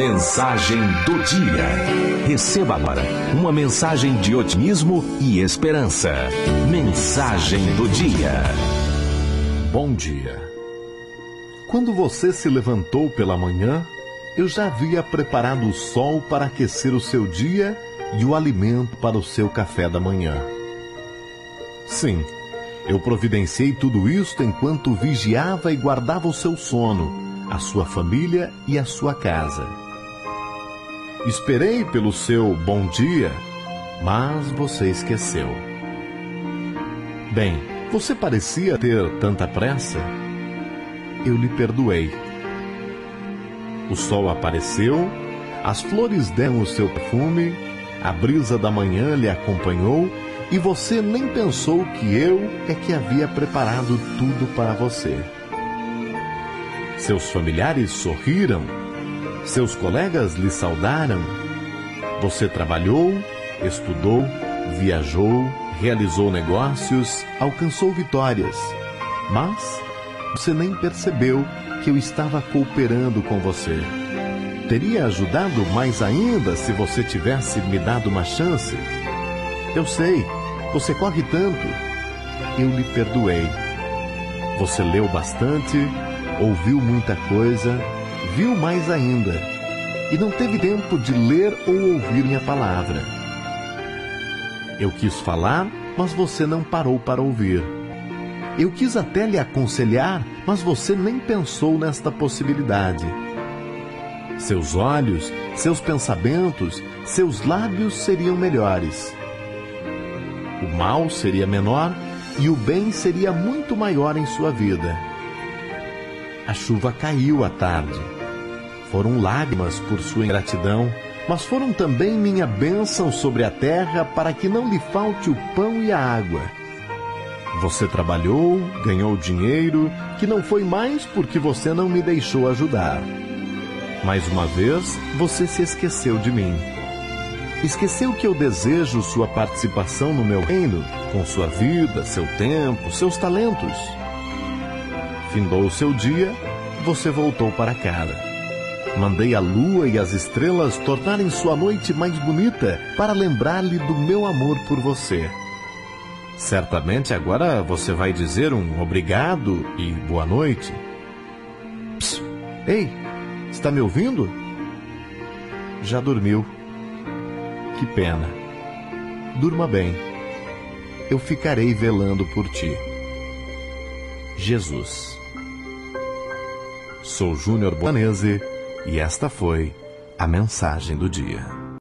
Mensagem do dia. Receba agora uma mensagem de otimismo e esperança. Mensagem do dia. Bom dia. Quando você se levantou pela manhã, eu já havia preparado o sol para aquecer o seu dia e o alimento para o seu café da manhã. Sim, eu providenciei tudo isto enquanto vigiava e guardava o seu sono, a sua família e a sua casa. Esperei pelo seu bom dia, mas você esqueceu. Bem, você parecia ter tanta pressa. Eu lhe perdoei. O sol apareceu, as flores deram o seu perfume, a brisa da manhã lhe acompanhou e você nem pensou que eu é que havia preparado tudo para você. Seus familiares sorriram, seus colegas lhe saudaram. Você trabalhou, estudou, viajou, realizou negócios, alcançou vitórias. Mas você nem percebeu que eu estava cooperando com você. Teria ajudado mais ainda se você tivesse me dado uma chance. Eu sei, você corre tanto. Eu lhe perdoei. Você leu bastante, ouviu muita coisa, viu mais ainda, e não teve tempo de ler ou ouvir minha palavra. Eu quis falar, mas você não parou para ouvir. Eu quis até lhe aconselhar, mas você nem pensou nesta possibilidade. Seus olhos, seus pensamentos, seus lábios seriam melhores o mal seria menor e o bem seria muito maior em sua vida. A chuva caiu à tarde. Foram lágrimas por sua ingratidão, mas foram também minha bênção sobre a terra para que não lhe falte o pão e a água. Você trabalhou, ganhou dinheiro, que não foi mais porque você não me deixou ajudar. Mais uma vez, você se esqueceu de mim. Esqueceu que eu desejo sua participação no meu reino, com sua vida, seu tempo, seus talentos. Findou o seu dia, você voltou para casa. Mandei a lua e as estrelas tornarem sua noite mais bonita para lembrar-lhe do meu amor por você. Certamente agora você vai dizer um obrigado e boa noite. Psst, ei, está me ouvindo? Já dormiu. Que pena. Durma bem. Eu ficarei velando por ti. Jesus. Sou Júnior Bonese e esta foi a mensagem do dia.